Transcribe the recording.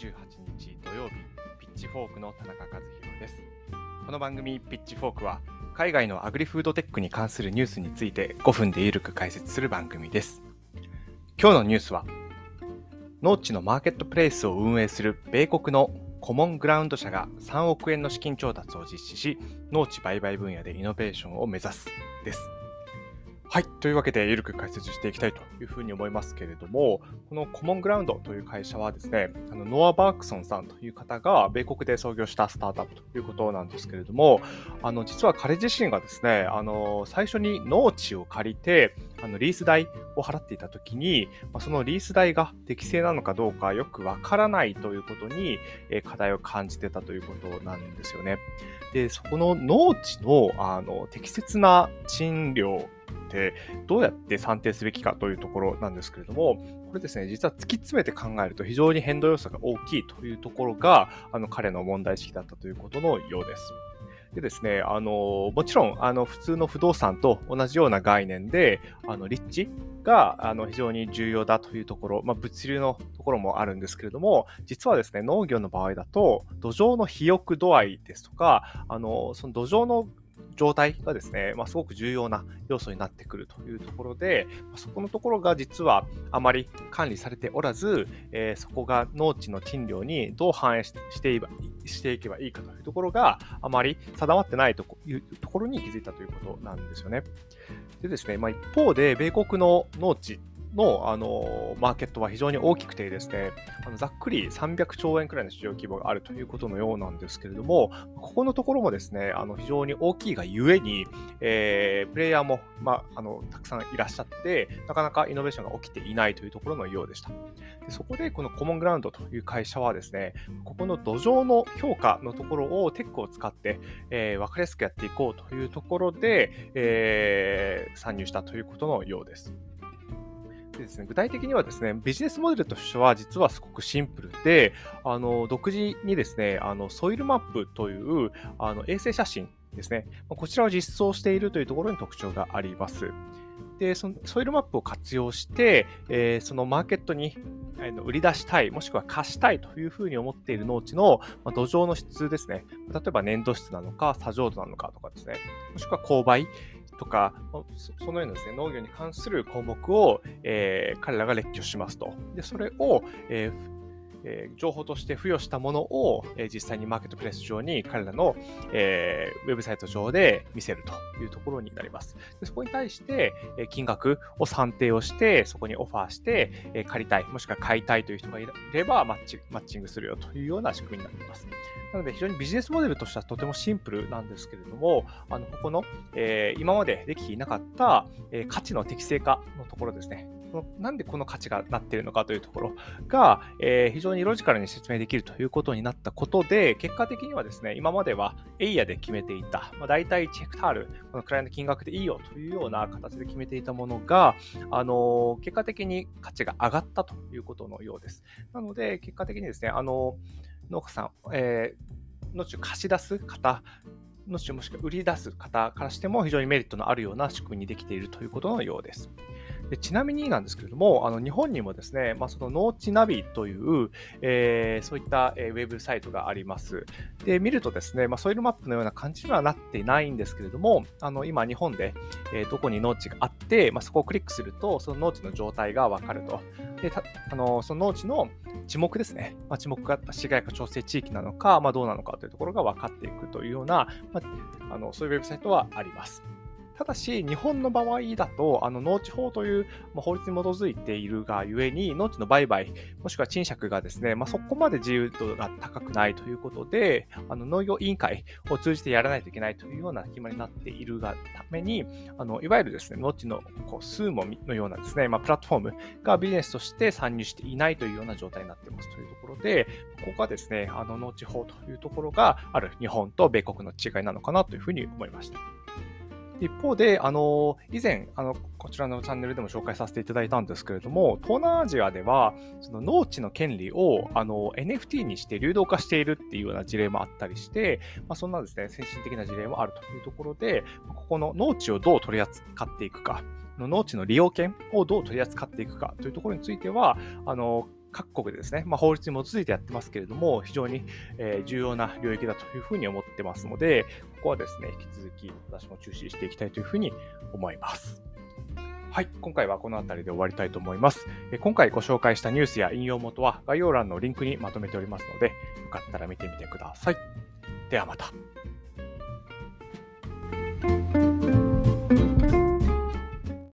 28日土曜日、ピッチフォークの田中和弘です。この番組、ピッチフォークは、海外のアグリフードテックに関するニュースについて5分でゆるく解説する番組です。今日のニュースは、農地のマーケットプレイスを運営する米国のコモングラウンド社が3億円の資金調達を実施し、農地売買分野でイノベーションを目指すです。はい。というわけで、ゆるく解説していきたいというふうに思いますけれども、このコモングラウンドという会社はですね、あのノア・バークソンさんという方が米国で創業したスタートアップということなんですけれども、あの、実は彼自身がですね、あの、最初に農地を借りて、あの、リース代を払っていたときに、ま、そのリース代が適正なのかどうかよくわからないということに、え課題を感じてたということなんですよね。で、そこの農地の、あの、適切な賃料て、どうやって算定すべきかというところなんですけれども、これですね、実は突き詰めて考えると非常に変動要素が大きいというところが、あの、彼の問題意識だったということのようです。でですね、あの、もちろん、あの、普通の不動産と同じような概念で、あの、立地が、あの、非常に重要だというところ、まあ、物流のところもあるんですけれども、実はですね、農業の場合だと、土壌の肥沃度合いですとか、あの、その土壌の状態がですね、まあ、すごく重要な要素になってくるというところで、まそこのところが実はあまり管理されておらず、えー、そこが農地の賃料にどう反映していしていけばいいかというところがあまり定まってないというところに気づいたということなんですよね。でですね、まあ、一方で、米国の農地の、あのマーケットは非常に大きくてですね、あのざっくり300兆円くらいの市場規模があるということのようなんですけれども、ここのところもですね、あの非常に大きいがゆえに、えー、プレイヤーも、まあ、あのたくさんいらっしゃって、なかなかイノベーションが起きていないというところのようでした。でそこで、このコモングラウンドという会社はですね、ここの土壌の評価のところをテックを使って、えー、分かりやすくやっていこうというところで、えー、参入したということのようです。でですね、具体的にはですね、ビジネスモデルとしては実はすごくシンプルで、あの独自にですね、あのソイルマップというあの衛星写真ですね、こちらを実装しているというところに特徴があります。で、そのソイルマップを活用して、えー、そのマーケットに売り出したい、もしくは貸したいというふうに思っている農地の土壌の質ですね。例えば粘土質なのか、砂浄土なのかとかですね。もしくは勾配、とか、そのようなですね、農業に関する項目を、えー、彼らが列挙しますと。で、それを、えーえー、情報として付与したものを、えー、実際にマーケットプレス上に彼らの、えー、ウェブサイト上で見せるというところになります。でそこに対して、えー、金額を算定をして、そこにオファーして、えー、借りたい、もしくは買いたいという人がいればマッチマッチングするよというような仕組みになっています。なので非常にビジネスモデルとしてはとてもシンプルなんですけれども、あのここの、えー、今までできていなかった、えー、価値の適正化のところですね。なんでこの価値がなっているのかというところが、えー、非常にロジカルに説明できるということになったことで、結果的にはですね、今まではエイヤで決めていた、まあ、大体1ヘクタール、このくらいの金額でいいよというような形で決めていたものが、あのー、結果的に価値が上がったということのようです。なので、結果的にですね、あのー、農家さん、えー、農地を貸し出す方の地もしくは売り出す方からしても非常にメリットのあるような仕組みにできているということのようです。でちなみになんですけれども、あの日本にもですね、まあ、その農地ナビという、えー、そういった、えー、ウェブサイトがあります。で、見るとですね、まあ、ソイルマップのような感じにはなっていないんですけれども、あの今日本で、えー、どこに農地があって、まあ、そこをクリックすると、その農地の状態がわかると。で、あのその農地の地目ですね、まあ、地目が市街化調整地域なのか、まあ、どうなのかというところが分かっていくというような、まあ、あのそういうウェブサイトはあります。ただし、日本の場合だと、あの農地法という、ま法律に基づいているがゆえに、農地の売買、もしくは賃借がですね、まあ、そこまで自由度が高くないということで、あの農業委員会を通じてやらないといけないというような決まりになっているがために、あのいわゆるですね、農地のこうスーモのようなですね、まあ、プラットフォームがビジネスとして参入していないというような状態になっていますというところで、ここがですね、あの農地法というところがある日本と米国の違いなのかなというふうに思いました。一方で、あの、以前、あの、こちらのチャンネルでも紹介させていただいたんですけれども、東南アジアでは、その農地の権利を、あの、NFT にして流動化しているっていうような事例もあったりして、まあ、そんなですね、先進的な事例もあるというところで、ここの農地をどう取り扱っていくか、農地の利用権をどう取り扱っていくかというところについては、あの、各国でですね、まあ、法律に基づいてやってますけれども、非常に、え重要な領域だというふうに思ってますので、ここはですね、引き続き私も注視していきたいというふうに思います。はい、今回はこの辺りで終わりたいと思います。今回ご紹介したニュースや引用元は概要欄のリンクにまとめておりますので、よかったら見てみてください。ではまた。